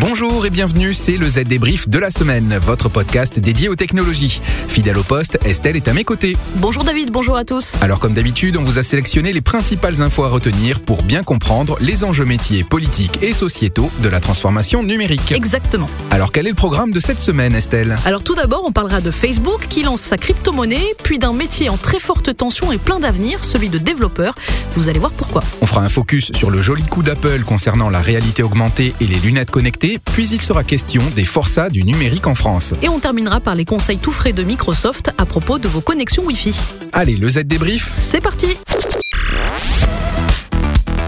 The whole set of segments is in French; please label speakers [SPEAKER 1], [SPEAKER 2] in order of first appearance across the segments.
[SPEAKER 1] Bonjour et bienvenue, c'est le Z débrief de la semaine, votre podcast dédié aux technologies. Fidèle au poste, Estelle est à mes côtés.
[SPEAKER 2] Bonjour David, bonjour à tous.
[SPEAKER 1] Alors comme d'habitude, on vous a sélectionné les principales infos à retenir pour bien comprendre les enjeux métiers, politiques et sociétaux de la transformation numérique.
[SPEAKER 2] Exactement.
[SPEAKER 1] Alors quel est le programme de cette semaine, Estelle?
[SPEAKER 2] Alors tout d'abord, on parlera de Facebook qui lance sa crypto-monnaie, puis d'un métier en très forte tension et plein d'avenir, celui de développeur. Vous allez voir pourquoi.
[SPEAKER 1] On fera un focus sur le joli coup d'Apple concernant la réalité augmentée et les lunettes connectées puis il sera question des forçats du numérique en France.
[SPEAKER 2] Et on terminera par les conseils tout frais de Microsoft à propos de vos connexions Wi-Fi.
[SPEAKER 1] Allez, le Z débrief,
[SPEAKER 2] c'est parti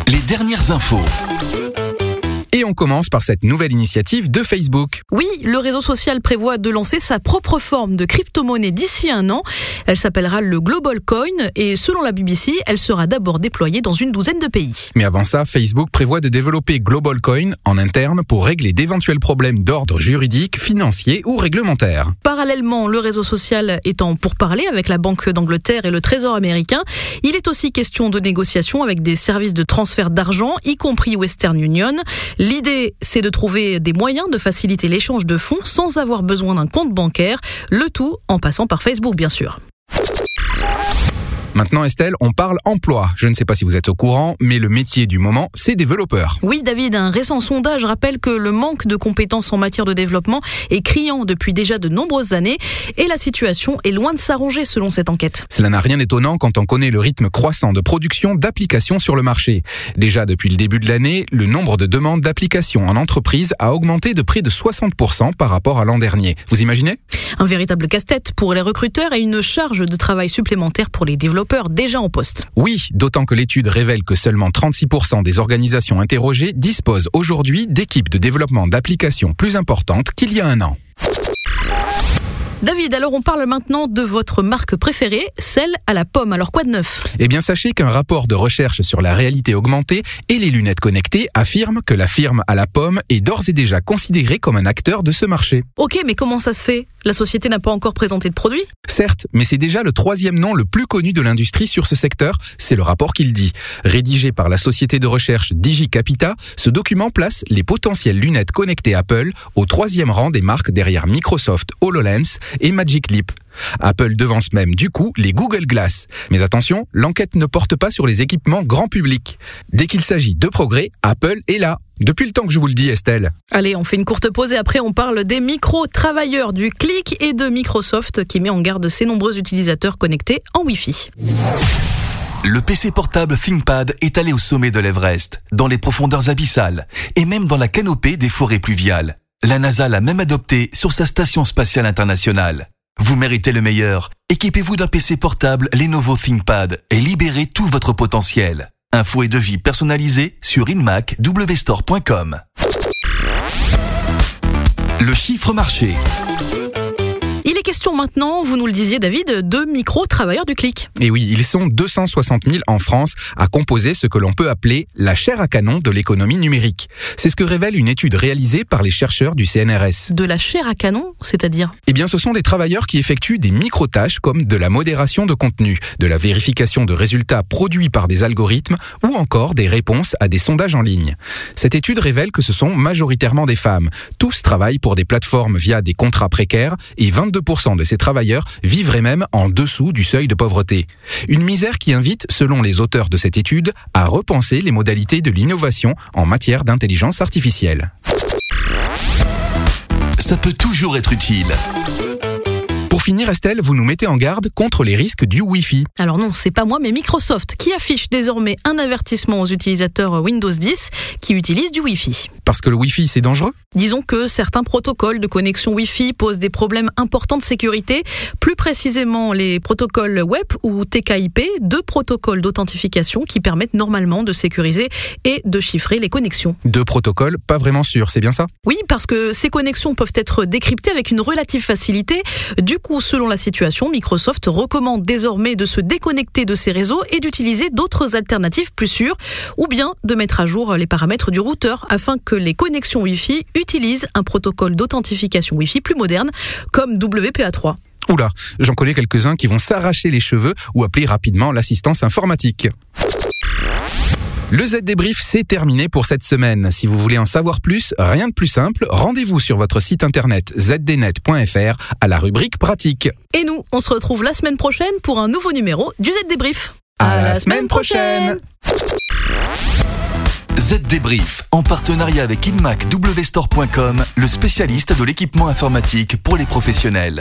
[SPEAKER 3] Les dernières infos.
[SPEAKER 1] Et on commence par cette nouvelle initiative de Facebook.
[SPEAKER 2] Oui, le réseau social prévoit de lancer sa propre forme de crypto-monnaie d'ici un an. Elle s'appellera le Global Coin et selon la BBC, elle sera d'abord déployée dans une douzaine de pays.
[SPEAKER 1] Mais avant ça, Facebook prévoit de développer Global Coin en interne pour régler d'éventuels problèmes d'ordre juridique, financier ou réglementaire.
[SPEAKER 2] Parallèlement, le réseau social étant pour parler avec la Banque d'Angleterre et le Trésor américain, il est aussi question de négociations avec des services de transfert d'argent, y compris Western Union. L'idée, c'est de trouver des moyens de faciliter l'échange de fonds sans avoir besoin d'un compte bancaire, le tout en passant par Facebook bien sûr.
[SPEAKER 1] Maintenant, Estelle, on parle emploi. Je ne sais pas si vous êtes au courant, mais le métier du moment, c'est développeur.
[SPEAKER 2] Oui, David, un récent sondage rappelle que le manque de compétences en matière de développement est criant depuis déjà de nombreuses années et la situation est loin de s'arranger selon cette enquête.
[SPEAKER 1] Cela n'a rien d'étonnant quand on connaît le rythme croissant de production d'applications sur le marché. Déjà depuis le début de l'année, le nombre de demandes d'applications en entreprise a augmenté de près de 60% par rapport à l'an dernier. Vous imaginez?
[SPEAKER 2] Un véritable casse-tête pour les recruteurs et une charge de travail supplémentaire pour les développeurs déjà en poste.
[SPEAKER 1] Oui, d'autant que l'étude révèle que seulement 36% des organisations interrogées disposent aujourd'hui d'équipes de développement d'applications plus importantes qu'il y a un an.
[SPEAKER 2] David, alors on parle maintenant de votre marque préférée, celle à la pomme. Alors quoi de neuf?
[SPEAKER 1] Eh bien sachez qu'un rapport de recherche sur la réalité augmentée et les lunettes connectées affirme que la firme à la pomme est d'ores et déjà considérée comme un acteur de ce marché.
[SPEAKER 2] Ok, mais comment ça se fait? La société n'a pas encore présenté de produit
[SPEAKER 1] Certes, mais c'est déjà le troisième nom le plus connu de l'industrie sur ce secteur, c'est le rapport qu'il dit. Rédigé par la société de recherche DigiCapita, ce document place les potentielles lunettes connectées Apple au troisième rang des marques derrière Microsoft HoloLens et Magic Leap. Apple devance même du coup les Google Glass. Mais attention, l'enquête ne porte pas sur les équipements grand public. Dès qu'il s'agit de progrès, Apple est là. Depuis le temps que je vous le dis, Estelle.
[SPEAKER 2] Allez, on fait une courte pause et après on parle des micro-travailleurs du clic et de Microsoft qui met en garde ses nombreux utilisateurs connectés en Wi-Fi.
[SPEAKER 3] Le PC portable ThinkPad est allé au sommet de l'Everest, dans les profondeurs abyssales et même dans la canopée des forêts pluviales. La NASA l'a même adopté sur sa station spatiale internationale. Vous méritez le meilleur. Équipez-vous d'un PC portable Lenovo ThinkPad et libérez tout votre potentiel. Info et devis personnalisés sur inmacwstore.com. Le chiffre marché.
[SPEAKER 2] Question maintenant, vous nous le disiez David, de micro-travailleurs du clic.
[SPEAKER 1] Et oui, ils sont 260 000 en France à composer ce que l'on peut appeler la chair à canon de l'économie numérique. C'est ce que révèle une étude réalisée par les chercheurs du CNRS.
[SPEAKER 2] De la chair à canon, c'est-à-dire?
[SPEAKER 1] Eh bien, ce sont des travailleurs qui effectuent des micro-tâches comme de la modération de contenu, de la vérification de résultats produits par des algorithmes ou encore des réponses à des sondages en ligne. Cette étude révèle que ce sont majoritairement des femmes. Tous travaillent pour des plateformes via des contrats précaires et 22 de ces travailleurs vivraient même en dessous du seuil de pauvreté. Une misère qui invite, selon les auteurs de cette étude, à repenser les modalités de l'innovation en matière d'intelligence artificielle.
[SPEAKER 3] Ça peut toujours être utile.
[SPEAKER 1] Finir, Estelle, vous nous mettez en garde contre les risques du Wi-Fi.
[SPEAKER 2] Alors non, c'est pas moi, mais Microsoft qui affiche désormais un avertissement aux utilisateurs Windows 10 qui utilisent du Wi-Fi.
[SPEAKER 1] Parce que le Wi-Fi, c'est dangereux?
[SPEAKER 2] Disons que certains protocoles de connexion Wi-Fi posent des problèmes importants de sécurité, plus précisément les protocoles web ou TKIP, deux protocoles d'authentification qui permettent normalement de sécuriser et de chiffrer les connexions.
[SPEAKER 1] Deux protocoles pas vraiment sûrs, c'est bien ça?
[SPEAKER 2] Oui, parce que ces connexions peuvent être décryptées avec une relative facilité. Du coup, selon la situation, Microsoft recommande désormais de se déconnecter de ces réseaux et d'utiliser d'autres alternatives plus sûres, ou bien de mettre à jour les paramètres du routeur afin que les connexions Wi-Fi utilisent un protocole d'authentification Wi-Fi plus moderne, comme WPA3.
[SPEAKER 1] Oula, j'en connais quelques-uns qui vont s'arracher les cheveux ou appeler rapidement l'assistance informatique. Le Z débrief, c'est terminé pour cette semaine. Si vous voulez en savoir plus, rien de plus simple, rendez-vous sur votre site internet zdnet.fr à la rubrique pratique.
[SPEAKER 2] Et nous, on se retrouve la semaine prochaine pour un nouveau numéro du Z débrief.
[SPEAKER 1] À, la, semaine prochaine.
[SPEAKER 3] Z Débrief, en partenariat avec InmacWstore.com, le spécialiste de l'équipement informatique pour les professionnels.